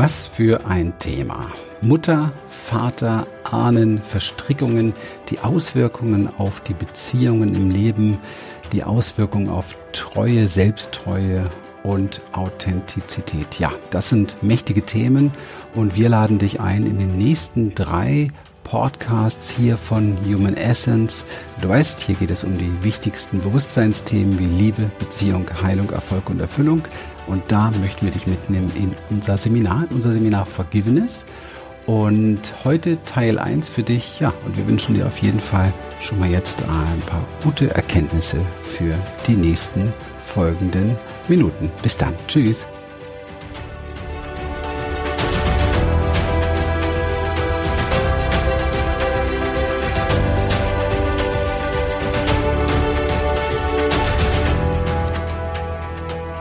Was für ein Thema. Mutter, Vater, Ahnen, Verstrickungen, die Auswirkungen auf die Beziehungen im Leben, die Auswirkungen auf Treue, Selbsttreue und Authentizität. Ja, das sind mächtige Themen und wir laden dich ein, in den nächsten drei Podcasts hier von Human Essence. Du weißt, hier geht es um die wichtigsten Bewusstseinsthemen wie Liebe, Beziehung, Heilung, Erfolg und Erfüllung. Und da möchten wir dich mitnehmen in unser Seminar, in unser Seminar Forgiveness. Und heute Teil 1 für dich. Ja, und wir wünschen dir auf jeden Fall schon mal jetzt ein paar gute Erkenntnisse für die nächsten folgenden Minuten. Bis dann. Tschüss.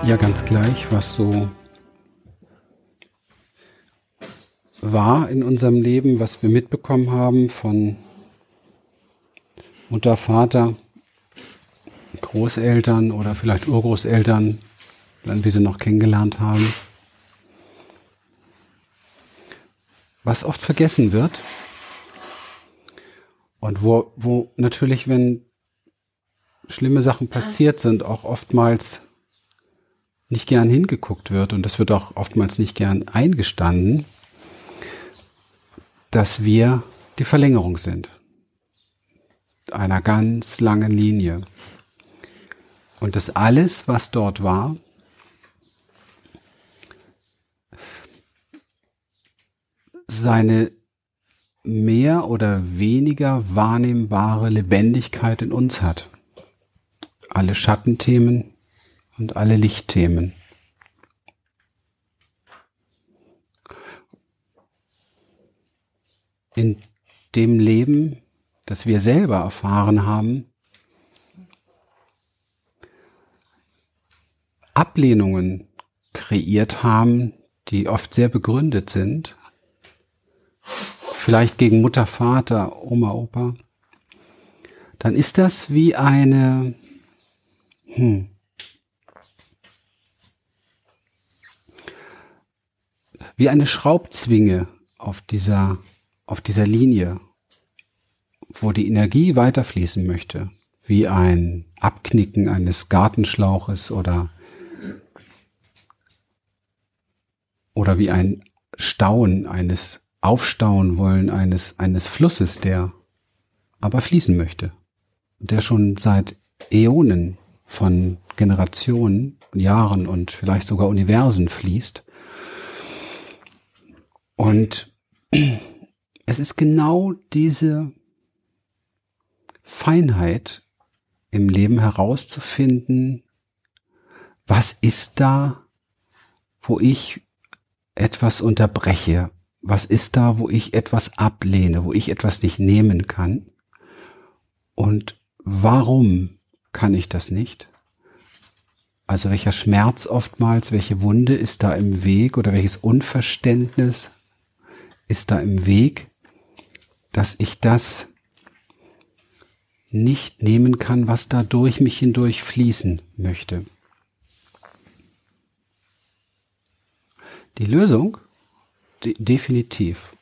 Ja, ganz gleich, was so war in unserem Leben, was wir mitbekommen haben von Mutter, Vater, Großeltern oder vielleicht Urgroßeltern, wenn wir sie noch kennengelernt haben. Was oft vergessen wird und wo, wo natürlich, wenn schlimme Sachen passiert sind, auch oftmals nicht gern hingeguckt wird und das wird auch oftmals nicht gern eingestanden, dass wir die Verlängerung sind einer ganz langen Linie. Und dass alles, was dort war, seine mehr oder weniger wahrnehmbare Lebendigkeit in uns hat. Alle Schattenthemen und alle Lichtthemen. In dem Leben, das wir selber erfahren haben, Ablehnungen kreiert haben, die oft sehr begründet sind, vielleicht gegen Mutter, Vater, Oma, Opa, dann ist das wie eine, hm, wie eine Schraubzwinge auf dieser, auf dieser Linie, wo die Energie weiterfließen möchte, wie ein Abknicken eines Gartenschlauches oder oder wie ein Stauen eines Aufstauen wollen eines eines Flusses, der aber fließen möchte, der schon seit Äonen von Generationen, Jahren und vielleicht sogar Universen fließt. Und es ist genau diese Feinheit im Leben herauszufinden, was ist da, wo ich etwas unterbreche, was ist da, wo ich etwas ablehne, wo ich etwas nicht nehmen kann und warum kann ich das nicht? Also welcher Schmerz oftmals, welche Wunde ist da im Weg oder welches Unverständnis ist da im Weg, dass ich das nicht nehmen kann, was da durch mich hindurch fließen möchte. Die Lösung? De definitiv.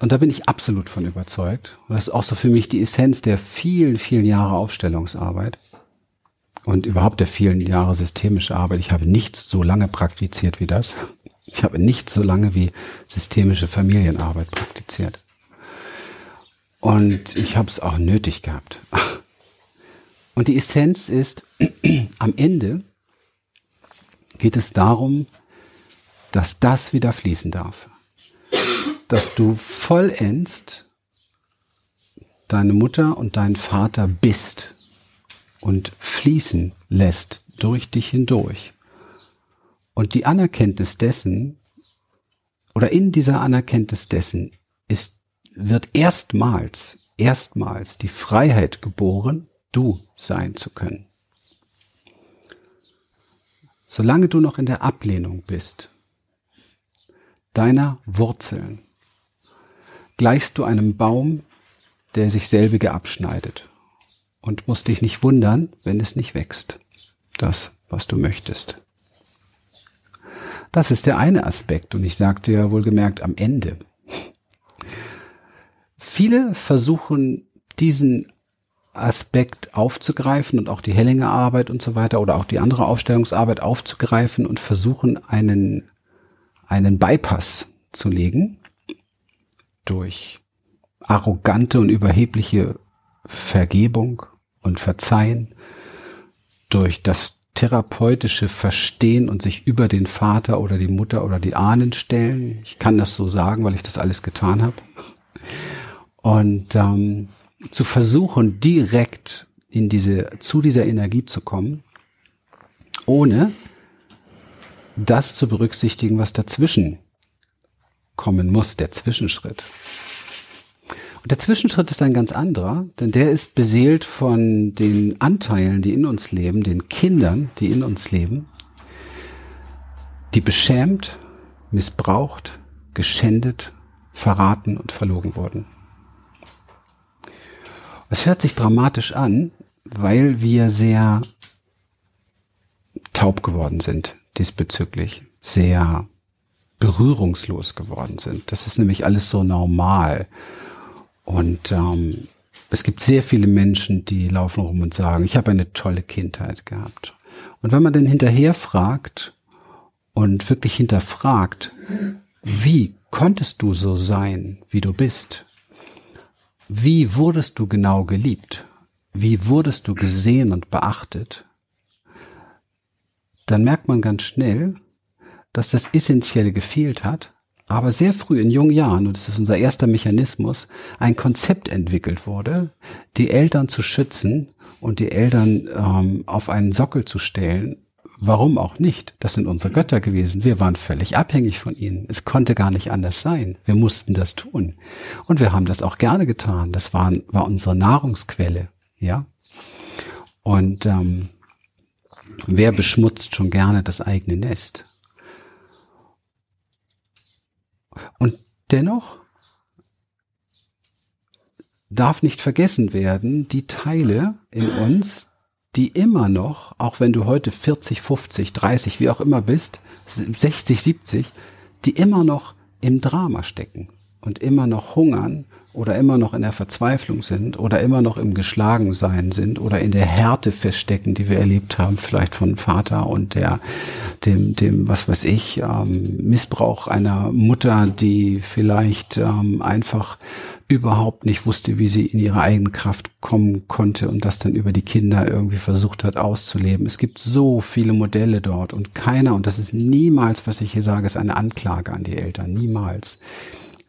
Und da bin ich absolut von überzeugt. Und das ist auch so für mich die Essenz der vielen, vielen Jahre Aufstellungsarbeit und überhaupt der vielen Jahre systemische Arbeit. Ich habe nichts so lange praktiziert wie das. Ich habe nicht so lange wie systemische Familienarbeit praktiziert. Und ich habe es auch nötig gehabt. Und die Essenz ist, am Ende geht es darum, dass das wieder fließen darf. Dass du vollends deine Mutter und deinen Vater bist und fließen lässt durch dich hindurch. Und die Anerkenntnis dessen, oder in dieser Anerkenntnis dessen, ist, wird erstmals, erstmals die Freiheit geboren, du sein zu können. Solange du noch in der Ablehnung bist, deiner Wurzeln, gleichst du einem Baum, der sich selbige abschneidet und musst dich nicht wundern, wenn es nicht wächst, das, was du möchtest. Das ist der eine Aspekt. Und ich sagte ja wohlgemerkt am Ende. Viele versuchen diesen Aspekt aufzugreifen und auch die Hellinger Arbeit und so weiter oder auch die andere Aufstellungsarbeit aufzugreifen und versuchen einen, einen Bypass zu legen durch arrogante und überhebliche Vergebung und Verzeihen, durch das therapeutische Verstehen und sich über den Vater oder die Mutter oder die Ahnen stellen. Ich kann das so sagen, weil ich das alles getan habe. Und ähm, zu versuchen, direkt in diese, zu dieser Energie zu kommen, ohne das zu berücksichtigen, was dazwischen kommen muss, der Zwischenschritt. Und der Zwischenschritt ist ein ganz anderer, denn der ist beseelt von den Anteilen, die in uns leben, den Kindern, die in uns leben, die beschämt, missbraucht, geschändet, verraten und verlogen wurden. Es hört sich dramatisch an, weil wir sehr taub geworden sind diesbezüglich, sehr berührungslos geworden sind. Das ist nämlich alles so normal. Und ähm, es gibt sehr viele Menschen, die laufen rum und sagen, ich habe eine tolle Kindheit gehabt. Und wenn man dann hinterher fragt und wirklich hinterfragt, wie konntest du so sein, wie du bist? Wie wurdest du genau geliebt? Wie wurdest du gesehen und beachtet? Dann merkt man ganz schnell, dass das Essentielle gefehlt hat, aber sehr früh in jungen Jahren, und das ist unser erster Mechanismus, ein Konzept entwickelt wurde, die Eltern zu schützen und die Eltern ähm, auf einen Sockel zu stellen Warum auch nicht? Das sind unsere Götter gewesen. Wir waren völlig abhängig von ihnen. Es konnte gar nicht anders sein. Wir mussten das tun. Und wir haben das auch gerne getan. Das war, war unsere Nahrungsquelle. Ja. Und ähm, wer beschmutzt schon gerne das eigene Nest? Und dennoch darf nicht vergessen werden, die Teile in uns, die immer noch, auch wenn du heute 40, 50, 30, wie auch immer bist, 60, 70, die immer noch im Drama stecken und immer noch hungern oder immer noch in der Verzweiflung sind oder immer noch im Geschlagensein sind oder in der Härte feststecken, die wir erlebt haben, vielleicht von Vater und der, dem, dem, was weiß ich, ähm, Missbrauch einer Mutter, die vielleicht ähm, einfach überhaupt nicht wusste, wie sie in ihre eigene Kraft kommen konnte und das dann über die Kinder irgendwie versucht hat auszuleben. Es gibt so viele Modelle dort und keiner, und das ist niemals, was ich hier sage, ist eine Anklage an die Eltern, niemals.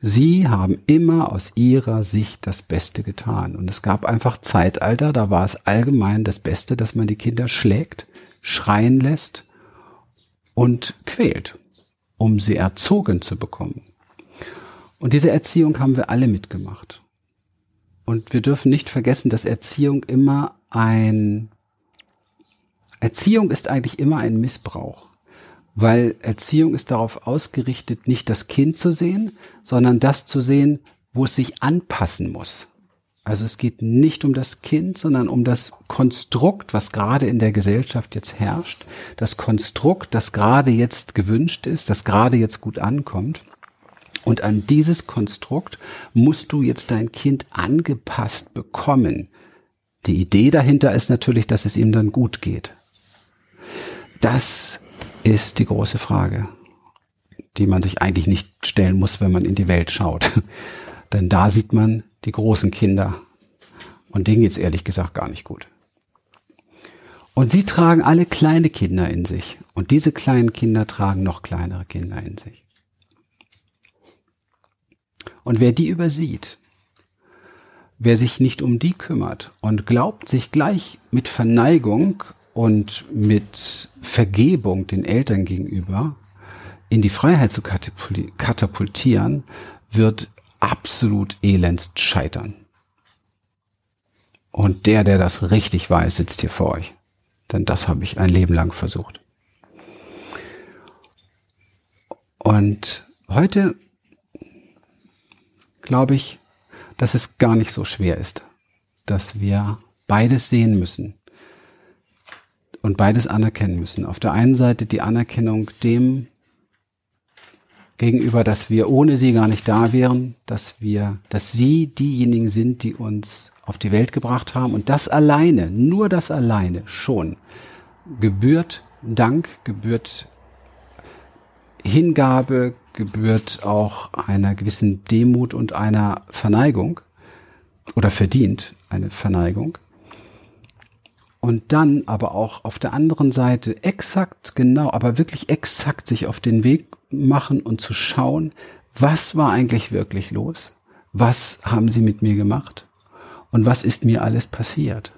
Sie haben immer aus ihrer Sicht das Beste getan. Und es gab einfach Zeitalter, da war es allgemein das Beste, dass man die Kinder schlägt, schreien lässt und quält, um sie erzogen zu bekommen. Und diese Erziehung haben wir alle mitgemacht. Und wir dürfen nicht vergessen, dass Erziehung immer ein, Erziehung ist eigentlich immer ein Missbrauch. Weil Erziehung ist darauf ausgerichtet, nicht das Kind zu sehen, sondern das zu sehen, wo es sich anpassen muss. Also es geht nicht um das Kind, sondern um das Konstrukt, was gerade in der Gesellschaft jetzt herrscht, das Konstrukt, das gerade jetzt gewünscht ist, das gerade jetzt gut ankommt. Und an dieses Konstrukt musst du jetzt dein Kind angepasst bekommen. Die Idee dahinter ist natürlich, dass es ihm dann gut geht. Das ist die große Frage, die man sich eigentlich nicht stellen muss, wenn man in die Welt schaut. Denn da sieht man die großen Kinder. Und denen geht's ehrlich gesagt gar nicht gut. Und sie tragen alle kleine Kinder in sich. Und diese kleinen Kinder tragen noch kleinere Kinder in sich. Und wer die übersieht, wer sich nicht um die kümmert und glaubt, sich gleich mit Verneigung und mit Vergebung den Eltern gegenüber in die Freiheit zu katapultieren, wird absolut elendst scheitern. Und der, der das richtig weiß, sitzt hier vor euch. Denn das habe ich ein Leben lang versucht. Und heute glaube ich, dass es gar nicht so schwer ist, dass wir beides sehen müssen und beides anerkennen müssen. Auf der einen Seite die Anerkennung dem, gegenüber, dass wir ohne sie gar nicht da wären, dass wir, dass sie diejenigen sind, die uns auf die Welt gebracht haben und das alleine, nur das alleine schon gebührt Dank, gebührt Hingabe, gebührt auch einer gewissen Demut und einer Verneigung oder verdient eine Verneigung. Und dann aber auch auf der anderen Seite exakt genau, aber wirklich exakt sich auf den Weg machen und zu schauen, was war eigentlich wirklich los? Was haben sie mit mir gemacht? Und was ist mir alles passiert?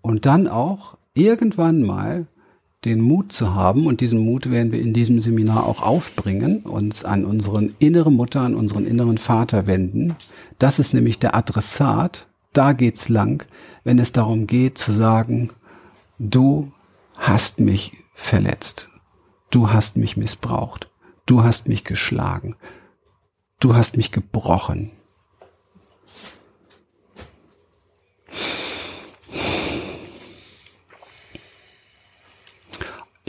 Und dann auch irgendwann mal den Mut zu haben, und diesen Mut werden wir in diesem Seminar auch aufbringen, uns an unseren inneren Mutter, an unseren inneren Vater wenden. Das ist nämlich der Adressat, da geht's lang, wenn es darum geht zu sagen, du hast mich verletzt, du hast mich missbraucht, du hast mich geschlagen, du hast mich gebrochen,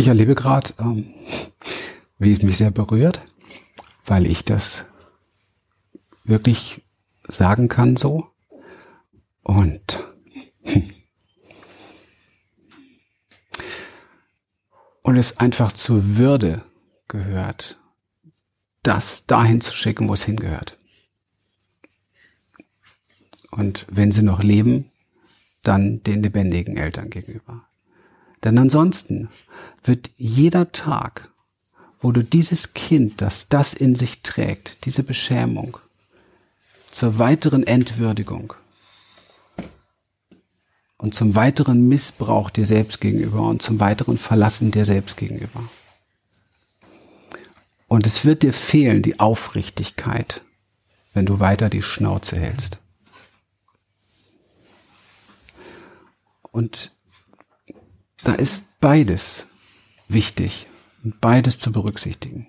Ich erlebe gerade, ähm, wie es mich sehr berührt, weil ich das wirklich sagen kann so. Und hm. und es einfach zur Würde gehört, das dahin zu schicken, wo es hingehört. Und wenn sie noch leben, dann den lebendigen Eltern gegenüber. Denn ansonsten wird jeder Tag, wo du dieses Kind, das das in sich trägt, diese Beschämung, zur weiteren Entwürdigung und zum weiteren Missbrauch dir selbst gegenüber und zum weiteren Verlassen dir selbst gegenüber. Und es wird dir fehlen, die Aufrichtigkeit, wenn du weiter die Schnauze hältst. Und da ist beides wichtig und beides zu berücksichtigen.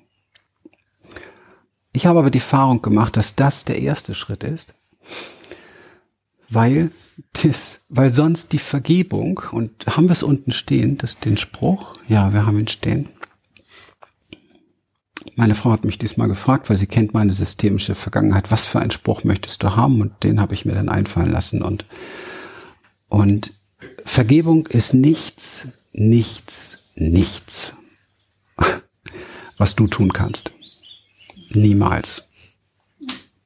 Ich habe aber die Erfahrung gemacht, dass das der erste Schritt ist, weil das, weil sonst die Vergebung, und haben wir es unten stehen, das, den Spruch? Ja, wir haben ihn stehen. Meine Frau hat mich diesmal gefragt, weil sie kennt meine systemische Vergangenheit, was für einen Spruch möchtest du haben? Und den habe ich mir dann einfallen lassen. Und, und Vergebung ist nichts, nichts, nichts, was du tun kannst. Niemals.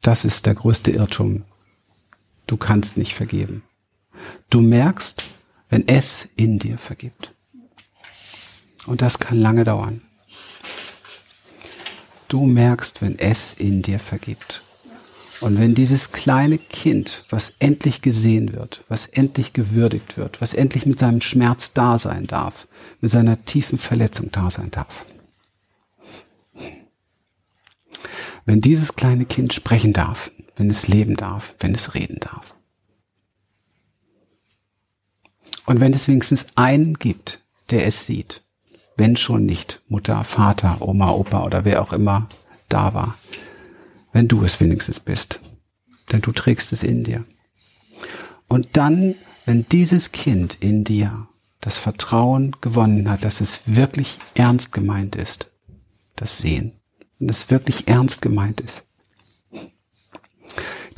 Das ist der größte Irrtum. Du kannst nicht vergeben. Du merkst, wenn es in dir vergibt. Und das kann lange dauern. Du merkst, wenn es in dir vergibt. Und wenn dieses kleine Kind, was endlich gesehen wird, was endlich gewürdigt wird, was endlich mit seinem Schmerz da sein darf, mit seiner tiefen Verletzung da sein darf, wenn dieses kleine Kind sprechen darf, wenn es leben darf, wenn es reden darf. Und wenn es wenigstens einen gibt, der es sieht, wenn schon nicht Mutter, Vater, Oma, Opa oder wer auch immer da war, wenn du es wenigstens bist. Denn du trägst es in dir. Und dann, wenn dieses Kind in dir das Vertrauen gewonnen hat, dass es wirklich ernst gemeint ist, das Sehen, und es wirklich ernst gemeint ist,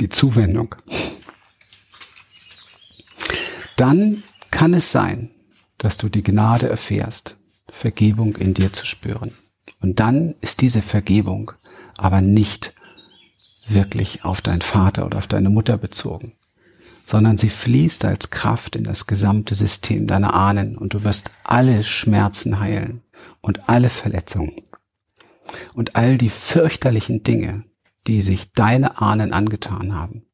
die Zuwendung, dann kann es sein, dass du die Gnade erfährst, Vergebung in dir zu spüren. Und dann ist diese Vergebung aber nicht wirklich auf deinen Vater oder auf deine Mutter bezogen, sondern sie fließt als Kraft in das gesamte System deiner Ahnen und du wirst alle Schmerzen heilen und alle Verletzungen und all die fürchterlichen Dinge, die sich deine Ahnen angetan haben.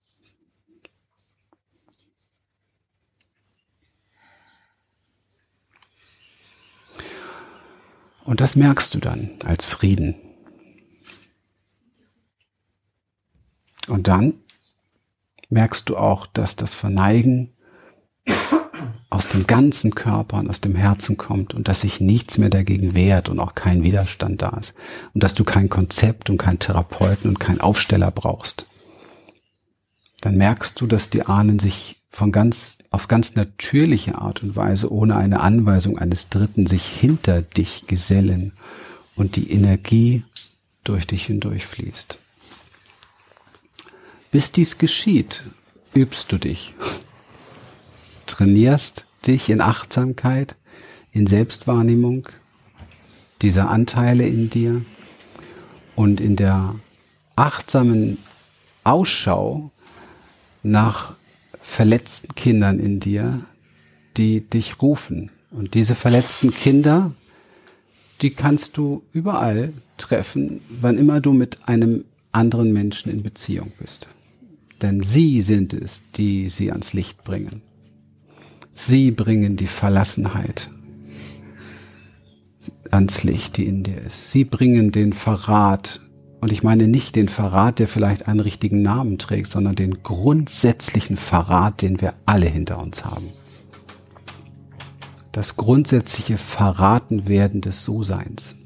Und das merkst du dann als Frieden, Und dann merkst du auch, dass das Verneigen aus dem ganzen Körper und aus dem Herzen kommt und dass sich nichts mehr dagegen wehrt und auch kein Widerstand da ist. Und dass du kein Konzept und kein Therapeuten und kein Aufsteller brauchst. Dann merkst du, dass die Ahnen sich von ganz, auf ganz natürliche Art und Weise, ohne eine Anweisung eines Dritten, sich hinter dich gesellen und die Energie durch dich hindurchfließt. Bis dies geschieht, übst du dich, trainierst dich in Achtsamkeit, in Selbstwahrnehmung dieser Anteile in dir und in der achtsamen Ausschau nach verletzten Kindern in dir, die dich rufen. Und diese verletzten Kinder, die kannst du überall treffen, wann immer du mit einem anderen Menschen in Beziehung bist. Denn sie sind es, die sie ans Licht bringen. Sie bringen die Verlassenheit ans Licht, die in dir ist. Sie bringen den Verrat. Und ich meine nicht den Verrat, der vielleicht einen richtigen Namen trägt, sondern den grundsätzlichen Verrat, den wir alle hinter uns haben. Das grundsätzliche Verratenwerden des So-Seins.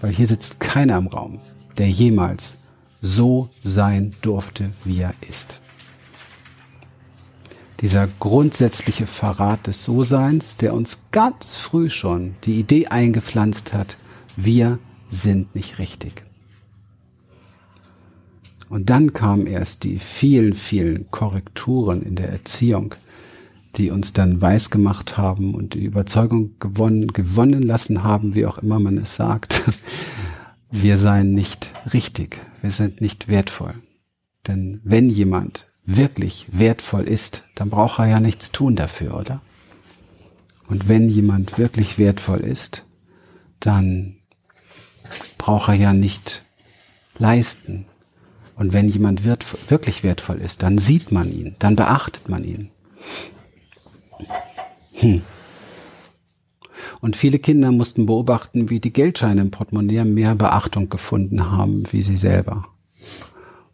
Weil hier sitzt keiner im Raum, der jemals so sein durfte, wie er ist. Dieser grundsätzliche Verrat des So-Seins, der uns ganz früh schon die Idee eingepflanzt hat, wir sind nicht richtig. Und dann kamen erst die vielen, vielen Korrekturen in der Erziehung, die uns dann weiß gemacht haben und die Überzeugung gewonnen, gewonnen lassen haben, wie auch immer man es sagt, wir seien nicht richtig, wir sind nicht wertvoll. Denn wenn jemand wirklich wertvoll ist, dann braucht er ja nichts tun dafür, oder? Und wenn jemand wirklich wertvoll ist, dann braucht er ja nicht leisten. Und wenn jemand wirklich wertvoll ist, dann sieht man ihn, dann beachtet man ihn. Hm. Und viele Kinder mussten beobachten, wie die Geldscheine im Portemonnaie mehr Beachtung gefunden haben wie sie selber.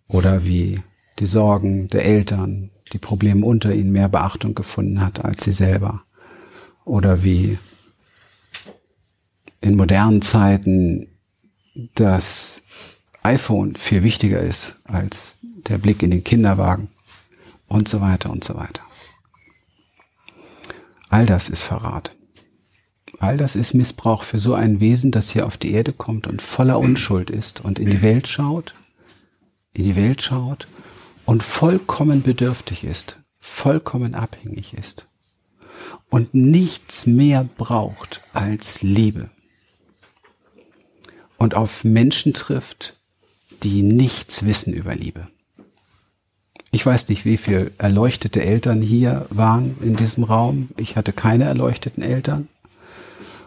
Oder wie die Sorgen der Eltern, die Probleme unter ihnen mehr Beachtung gefunden hat als sie selber. Oder wie in modernen Zeiten das iPhone viel wichtiger ist als der Blick in den Kinderwagen und so weiter und so weiter. All das ist Verrat. All das ist Missbrauch für so ein Wesen, das hier auf die Erde kommt und voller Unschuld ist und in die Welt schaut, in die Welt schaut und vollkommen bedürftig ist, vollkommen abhängig ist und nichts mehr braucht als Liebe und auf Menschen trifft, die nichts wissen über Liebe. Ich weiß nicht, wie viel erleuchtete Eltern hier waren in diesem Raum. Ich hatte keine erleuchteten Eltern.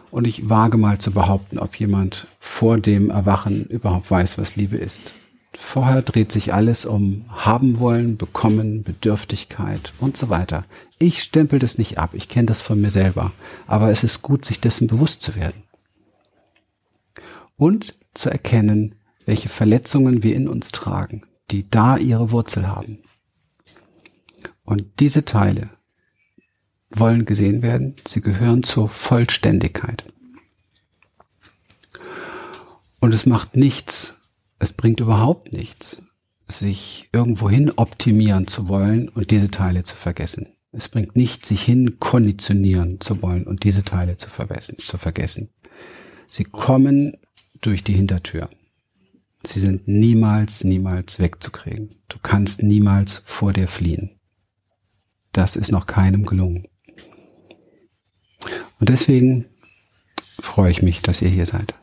Und ich wage mal zu behaupten, ob jemand vor dem Erwachen überhaupt weiß, was Liebe ist. Vorher dreht sich alles um haben wollen, bekommen, Bedürftigkeit und so weiter. Ich stempel das nicht ab, ich kenne das von mir selber, aber es ist gut, sich dessen bewusst zu werden. Und zu erkennen, welche Verletzungen wir in uns tragen, die da ihre Wurzel haben. Und diese Teile wollen gesehen werden, sie gehören zur Vollständigkeit. Und es macht nichts, es bringt überhaupt nichts, sich irgendwohin optimieren zu wollen und diese Teile zu vergessen. Es bringt nichts, sich hin konditionieren zu wollen und diese Teile zu. Zu vergessen. Sie kommen durch die Hintertür. Sie sind niemals, niemals wegzukriegen. Du kannst niemals vor dir fliehen. Das ist noch keinem gelungen. Und deswegen freue ich mich, dass ihr hier seid.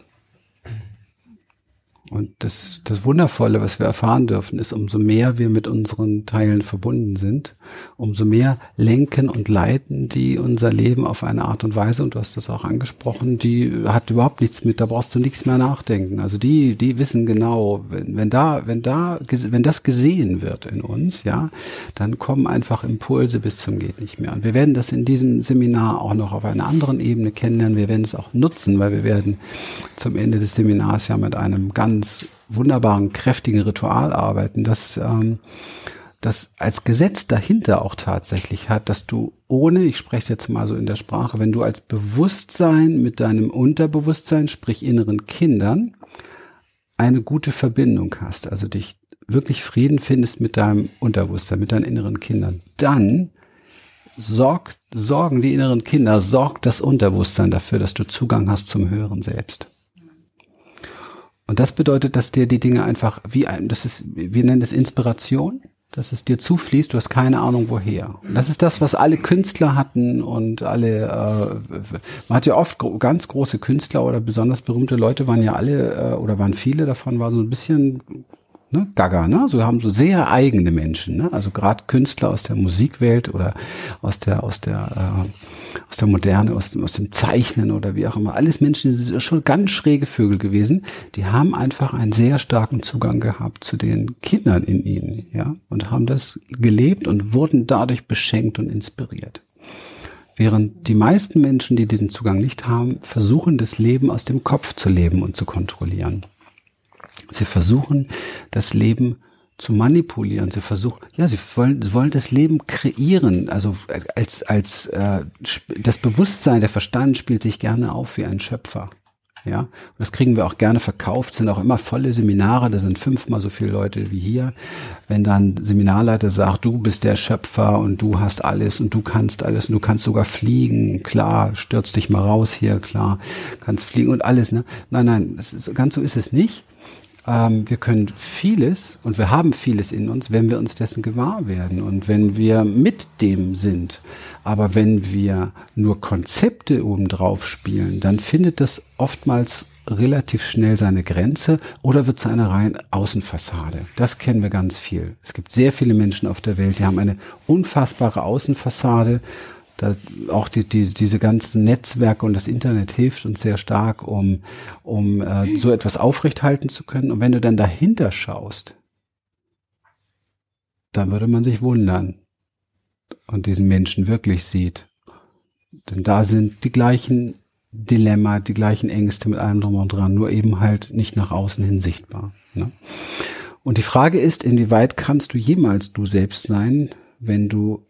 Und das, das Wundervolle, was wir erfahren dürfen, ist, umso mehr wir mit unseren Teilen verbunden sind, umso mehr lenken und leiten die unser Leben auf eine Art und Weise, und du hast das auch angesprochen, die hat überhaupt nichts mit, da brauchst du nichts mehr nachdenken. Also die, die wissen genau, wenn, wenn da, wenn da, wenn das gesehen wird in uns, ja, dann kommen einfach Impulse bis zum geht nicht mehr. Und wir werden das in diesem Seminar auch noch auf einer anderen Ebene kennenlernen. Wir werden es auch nutzen, weil wir werden zum Ende des Seminars ja mit einem ganz ganz wunderbaren, kräftigen Ritual arbeiten, das, ähm, das als Gesetz dahinter auch tatsächlich hat, dass du ohne, ich spreche jetzt mal so in der Sprache, wenn du als Bewusstsein mit deinem Unterbewusstsein, sprich inneren Kindern, eine gute Verbindung hast, also dich wirklich Frieden findest mit deinem Unterbewusstsein, mit deinen inneren Kindern, dann sorgt, sorgen die inneren Kinder, sorgt das Unterbewusstsein dafür, dass du Zugang hast zum höheren Selbst. Und das bedeutet, dass dir die Dinge einfach wie ein, das ist, wir nennen das Inspiration, dass es dir zufließt, du hast keine Ahnung woher. Und das ist das, was alle Künstler hatten und alle, äh, man hat ja oft gro ganz große Künstler oder besonders berühmte Leute waren ja alle, äh, oder waren viele davon, war so ein bisschen ne, Gaga, ne? So haben so sehr eigene Menschen, ne? Also gerade Künstler aus der Musikwelt oder aus der aus der äh, aus der Moderne, aus, aus dem Zeichnen oder wie auch immer. Alles Menschen, die sind schon ganz schräge Vögel gewesen. Die haben einfach einen sehr starken Zugang gehabt zu den Kindern in ihnen, ja, und haben das gelebt und wurden dadurch beschenkt und inspiriert. Während die meisten Menschen, die diesen Zugang nicht haben, versuchen, das Leben aus dem Kopf zu leben und zu kontrollieren. Sie versuchen, das Leben zu manipulieren. Sie versuchen, ja, sie wollen, wollen das Leben kreieren. Also als als äh, das Bewusstsein, der Verstand spielt sich gerne auf wie ein Schöpfer. Ja, und das kriegen wir auch gerne verkauft, sind auch immer volle Seminare, da sind fünfmal so viele Leute wie hier. Wenn dann Seminarleiter sagt, du bist der Schöpfer und du hast alles und du kannst alles und du kannst sogar fliegen, klar, stürz dich mal raus hier, klar, kannst fliegen und alles, ne? Nein, nein, ist, ganz so ist es nicht ähm, wir können vieles und wir haben vieles in uns, wenn wir uns dessen gewahr werden und wenn wir mit dem sind. Aber wenn wir nur Konzepte obendrauf spielen, dann findet das oftmals relativ schnell seine Grenze oder wird zu einer rein Außenfassade. Das kennen wir ganz viel. Es gibt sehr viele Menschen auf der Welt, die haben eine unfassbare Außenfassade da auch die, die, diese ganzen Netzwerke und das Internet hilft uns sehr stark, um, um äh, so etwas aufrechthalten zu können. Und wenn du dann dahinter schaust, dann würde man sich wundern und diesen Menschen wirklich sieht. Denn da sind die gleichen Dilemma, die gleichen Ängste mit allem drum und dran, nur eben halt nicht nach außen hin sichtbar. Ne? Und die Frage ist, inwieweit kannst du jemals du selbst sein, wenn du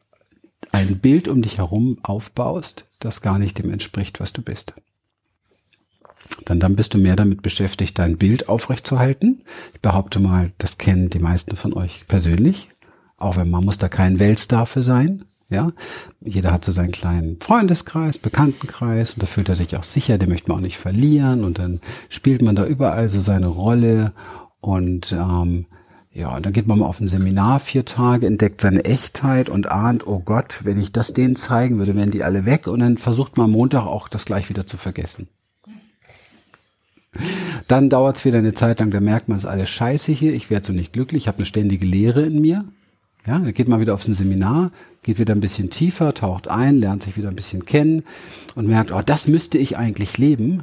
ein Bild um dich herum aufbaust, das gar nicht dem entspricht, was du bist. Dann, dann bist du mehr damit beschäftigt, dein Bild aufrechtzuerhalten. Ich behaupte mal, das kennen die meisten von euch persönlich. Auch wenn man muss da kein Weltstar für sein. Ja, jeder hat so seinen kleinen Freundeskreis, Bekanntenkreis und da fühlt er sich auch sicher, den möchte man auch nicht verlieren und dann spielt man da überall so seine Rolle und ähm, ja, und dann geht man mal auf ein Seminar vier Tage, entdeckt seine Echtheit und ahnt, oh Gott, wenn ich das denen zeigen würde, wären die alle weg. Und dann versucht man Montag auch das gleich wieder zu vergessen. Dann dauert es wieder eine Zeit lang, da merkt man, es ist alles scheiße hier, ich werde so nicht glücklich, ich habe eine ständige Leere in mir. Ja, dann geht man wieder auf ein Seminar, geht wieder ein bisschen tiefer, taucht ein, lernt sich wieder ein bisschen kennen und merkt, oh, das müsste ich eigentlich leben.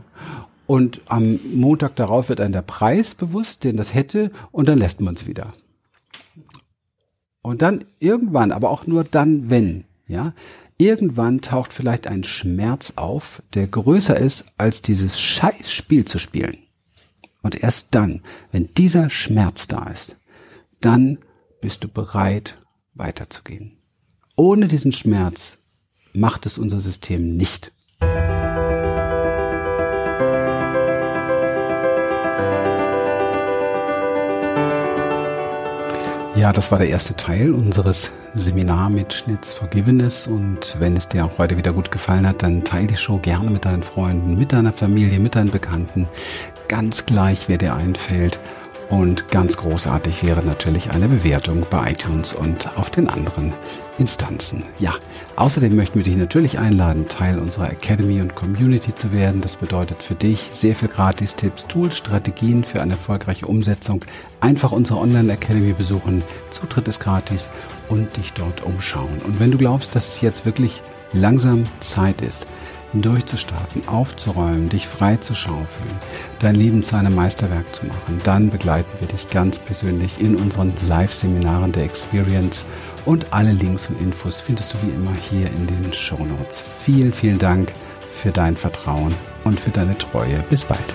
Und am Montag darauf wird einem der Preis bewusst, den das hätte, und dann lässt man es wieder. Und dann irgendwann, aber auch nur dann, wenn, ja, irgendwann taucht vielleicht ein Schmerz auf, der größer ist, als dieses Scheißspiel zu spielen. Und erst dann, wenn dieser Schmerz da ist, dann bist du bereit, weiterzugehen. Ohne diesen Schmerz macht es unser System nicht. Ja, das war der erste Teil unseres Seminarmitschnitts Forgiveness und wenn es dir auch heute wieder gut gefallen hat, dann teile die Show gerne mit deinen Freunden, mit deiner Familie, mit deinen Bekannten, ganz gleich, wer dir einfällt. Und ganz großartig wäre natürlich eine Bewertung bei iTunes und auf den anderen Instanzen. Ja, außerdem möchten wir dich natürlich einladen, Teil unserer Academy und Community zu werden. Das bedeutet für dich sehr viel Gratis-Tipps, Tools, Strategien für eine erfolgreiche Umsetzung. Einfach unsere Online-Academy besuchen. Zutritt ist gratis und dich dort umschauen. Und wenn du glaubst, dass es jetzt wirklich langsam Zeit ist, durchzustarten, aufzuräumen, dich frei zu schaufeln, dein Leben zu einem Meisterwerk zu machen, dann begleiten wir dich ganz persönlich in unseren Live-Seminaren der Experience und alle Links und Infos findest du wie immer hier in den Show Notes. Vielen, vielen Dank für dein Vertrauen und für deine Treue. Bis bald.